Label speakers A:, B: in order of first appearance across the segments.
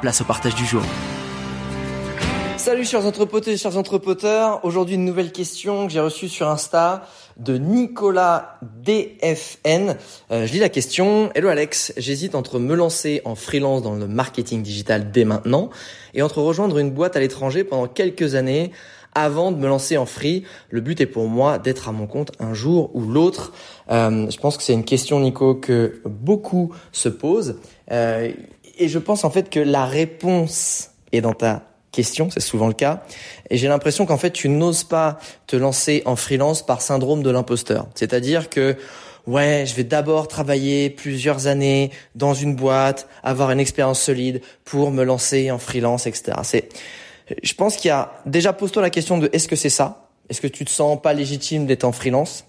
A: place au partage du jour. Salut chers entrepoteurs et chers entrepoteurs. Aujourd'hui une nouvelle question que j'ai reçue sur Insta de Nicolas DFN. Euh, je lis la question. Hello Alex, j'hésite entre me lancer en freelance dans le marketing digital dès maintenant et entre rejoindre une boîte à l'étranger pendant quelques années avant de me lancer en free. Le but est pour moi d'être à mon compte un jour ou l'autre. Euh, je pense que c'est une question Nico que beaucoup se posent. Euh, et je pense en fait que la réponse est dans ta question, c'est souvent le cas. Et j'ai l'impression qu'en fait, tu n'oses pas te lancer en freelance par syndrome de l'imposteur. C'est-à-dire que, ouais, je vais d'abord travailler plusieurs années dans une boîte, avoir une expérience solide pour me lancer en freelance, etc. C'est, je pense qu'il y a, déjà pose-toi la question de est-ce que c'est ça? Est-ce que tu te sens pas légitime d'être en freelance?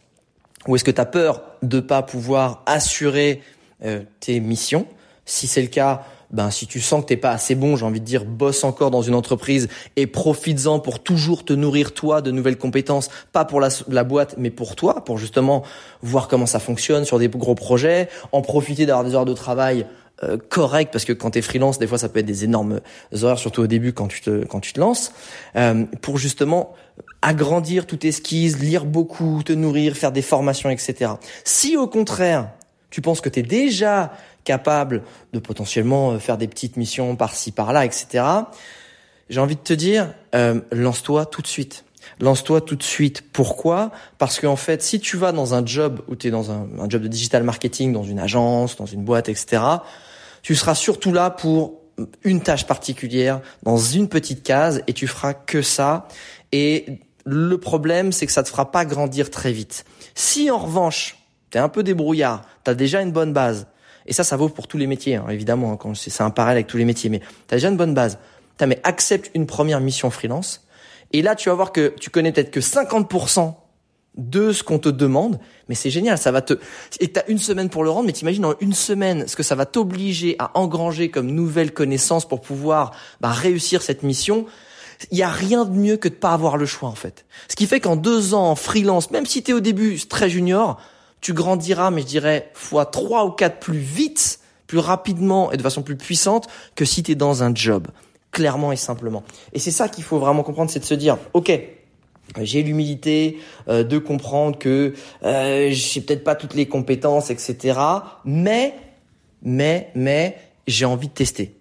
A: Ou est-ce que tu as peur de pas pouvoir assurer euh, tes missions? Si c'est le cas, ben si tu sens que t'es pas assez bon, j'ai envie de dire, bosse encore dans une entreprise et profites-en pour toujours te nourrir toi de nouvelles compétences, pas pour la, boîte, mais pour toi, pour justement voir comment ça fonctionne sur des gros projets, en profiter d'avoir des heures de travail euh, correctes parce que quand t'es freelance, des fois ça peut être des énormes horaires, surtout au début quand tu te quand tu te lances, euh, pour justement agrandir toute esquisse, lire beaucoup, te nourrir, faire des formations, etc. Si au contraire tu penses que tu es déjà capable de potentiellement euh, faire des petites missions par-ci par-là, etc. J'ai envie de te dire, euh, lance-toi tout de suite. Lance-toi tout de suite. Pourquoi? Parce qu'en fait, si tu vas dans un job où tu es dans un, un, job de digital marketing, dans une agence, dans une boîte, etc., tu seras surtout là pour une tâche particulière, dans une petite case, et tu feras que ça. Et le problème, c'est que ça te fera pas grandir très vite. Si en revanche, tu es un peu débrouillard, tu as déjà une bonne base, et ça, ça vaut pour tous les métiers, hein, évidemment, hein, c'est un parallèle avec tous les métiers. Mais tu as déjà une bonne base. As, mais accepte une première mission freelance. Et là, tu vas voir que tu connais peut-être que 50% de ce qu'on te demande, mais c'est génial, ça va te et t'as une semaine pour le rendre, mais t'imagines en une semaine ce que ça va t'obliger à engranger comme nouvelle connaissance pour pouvoir bah, réussir cette mission. Il y a rien de mieux que de pas avoir le choix en fait. Ce qui fait qu'en deux ans freelance, même si t'es au début très junior, tu grandiras, mais je dirais fois trois ou quatre plus vite, plus rapidement et de façon plus puissante que si tu es dans un job, clairement et simplement. Et c'est ça qu'il faut vraiment comprendre, c'est de se dire, ok, j'ai l'humilité euh, de comprendre que euh, j'ai peut-être pas toutes les compétences, etc. Mais, mais, mais, j'ai envie de tester.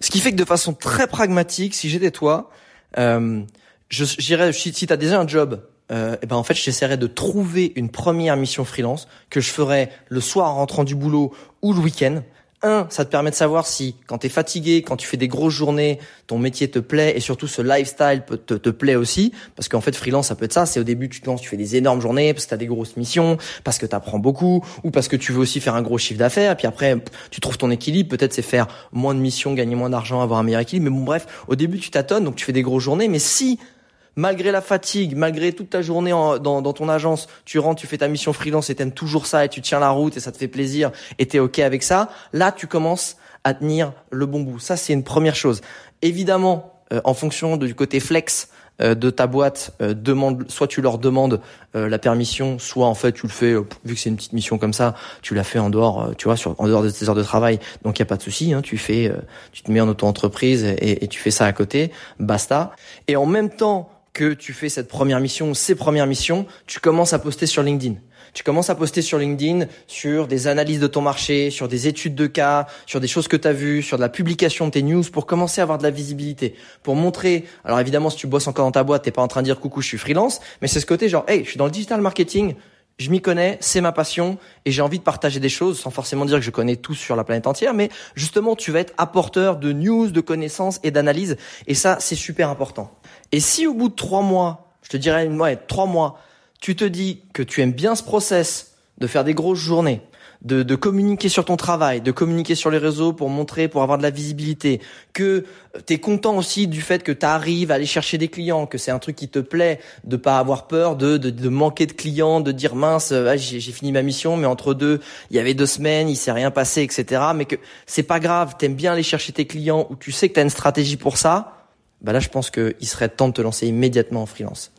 A: Ce qui fait que de façon très pragmatique, si j'étais toi, euh, je j'irais si, si tu as déjà un job euh, et eh ben en fait j'essaierai de trouver une première mission freelance que je ferai le soir en rentrant du boulot ou le week-end. Un, ça te permet de savoir si quand tu es fatigué, quand tu fais des grosses journées, ton métier te plaît et surtout ce lifestyle peut te, te plaît aussi. Parce qu'en fait freelance ça peut être ça, c'est au début tu te lances, tu fais des énormes journées parce que tu as des grosses missions, parce que tu apprends beaucoup ou parce que tu veux aussi faire un gros chiffre d'affaires. Puis après tu trouves ton équilibre, peut-être c'est faire moins de missions, gagner moins d'argent, avoir un meilleur équilibre. Mais bon bref, au début tu tâtonnes donc tu fais des grosses journées. Mais si malgré la fatigue, malgré toute ta journée dans, dans, ton agence, tu rentres, tu fais ta mission freelance et t'aimes toujours ça et tu tiens la route et ça te fait plaisir et t'es ok avec ça, là tu commences à tenir le bon bout. Ça c'est une première chose. Évidemment, euh, en fonction du côté flex euh, de ta boîte, euh, demande, soit tu leur demandes la permission, soit en fait tu le fais vu que c'est une petite mission comme ça, tu la fais en dehors, tu vois, sur, en dehors de tes heures de travail. Donc il y a pas de souci, hein, tu fais, tu te mets en auto-entreprise et, et tu fais ça à côté, basta. Et en même temps que tu fais cette première mission, ces premières missions, tu commences à poster sur LinkedIn.
B: Tu commences à poster sur LinkedIn sur des analyses de ton marché, sur des études de cas, sur des choses que tu as vues, sur de la publication de tes news pour commencer à avoir de la visibilité, pour montrer. Alors évidemment, si tu bosses encore dans ta boîte, t'es pas en train de dire coucou, je suis freelance, mais c'est ce côté genre, hey, je suis dans le digital marketing, je m'y connais, c'est ma passion et j'ai envie de partager des choses sans forcément dire que je connais tout sur la planète entière, mais justement tu vas être apporteur de news, de connaissances et d'analyses et ça c'est super important. Et si au bout de trois mois, je te dirais ouais, trois mois, tu te dis que tu aimes bien ce process de faire des grosses journées, de, de, communiquer sur ton travail, de communiquer sur les réseaux pour montrer, pour avoir de la visibilité, que tu es content aussi du fait que tu arrives à aller chercher des clients, que c'est un truc qui te plaît, de pas avoir peur de, de, de manquer de clients, de dire mince, ah, j'ai fini ma mission, mais entre deux, il y avait deux semaines, il s'est rien passé, etc. Mais que c'est pas grave, t'aimes bien aller chercher tes clients ou tu sais que tu as une stratégie pour ça, bah là je pense qu'il serait temps de te lancer immédiatement en freelance.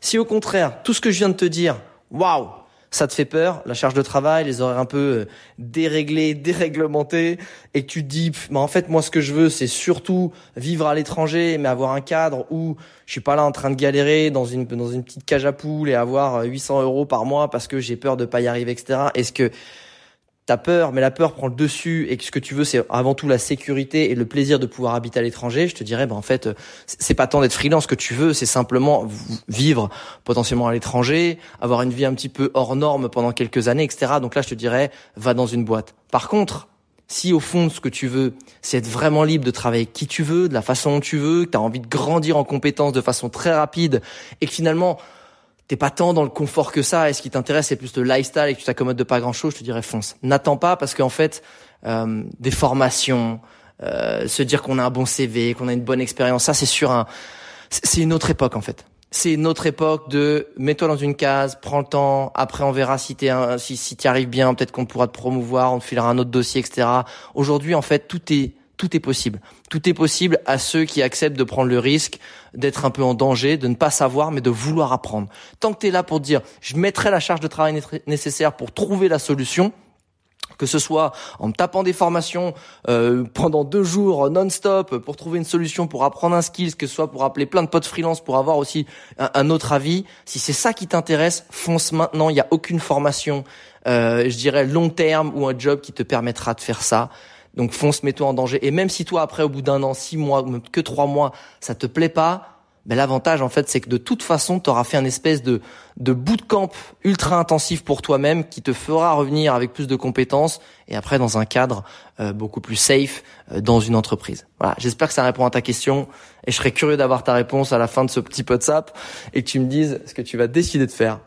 B: Si au contraire, tout ce que je viens de te dire, waouh, ça te fait peur, la charge de travail, les horaires un peu euh, déréglés, déréglementés, et tu te dis, mais en fait, moi, ce que je veux, c'est surtout vivre à l'étranger, mais avoir un cadre où je suis pas là en train de galérer dans une dans une petite cage à poules et avoir 800 euh, euros par mois parce que j'ai peur de pas y arriver, etc. Est-ce que T'as peur, mais la peur prend le dessus et que ce que tu veux, c'est avant tout la sécurité et le plaisir de pouvoir habiter à l'étranger. Je te dirais, ben en fait, c'est pas tant d'être freelance que tu veux, c'est simplement vivre potentiellement à l'étranger, avoir une vie un petit peu hors norme pendant quelques années, etc. Donc là, je te dirais, va dans une boîte. Par contre, si au fond ce que tu veux, c'est être vraiment libre de travailler qui tu veux, de la façon dont tu veux, que tu as envie de grandir en compétences de façon très rapide et que finalement t'es pas tant dans le confort que ça, et ce qui t'intéresse c'est plus le lifestyle et que tu t'accommodes de pas grand chose, je te dirais fonce. N'attends pas parce qu'en fait, euh, des formations, euh, se dire qu'on a un bon CV, qu'on a une bonne expérience, ça c'est sur un, c'est une autre époque en fait. C'est une autre époque de mets-toi dans une case, prends le temps, après on verra si t'es si si t'y arrives bien, peut-être qu'on pourra te promouvoir, on te filera un autre dossier, etc. Aujourd'hui en fait tout est tout est possible. Tout est possible à ceux qui acceptent de prendre le risque d'être un peu en danger, de ne pas savoir, mais de vouloir apprendre. Tant que tu es là pour dire, je mettrai la charge de travail nécessaire pour trouver la solution, que ce soit en tapant des formations euh, pendant deux jours non-stop pour trouver une solution pour apprendre un skill, que ce soit pour appeler plein de potes freelance pour avoir aussi un, autre avis. Si c'est ça qui t'intéresse, fonce maintenant. Il n'y a aucune formation, euh, je dirais long terme ou un job qui te permettra de faire ça. Donc fonce, mets-toi en danger. Et même si toi, après, au bout d'un an, six mois, que trois mois, ça te plaît pas, ben l'avantage en fait, c'est que de toute façon, tu auras fait un espèce de de bootcamp ultra intensif pour toi-même qui te fera revenir avec plus de compétences et après dans un cadre euh, beaucoup plus safe euh, dans une entreprise. Voilà, j'espère que ça répond à ta question et je serais curieux d'avoir ta réponse à la fin de ce petit WhatsApp et que tu me dises ce que tu vas décider de faire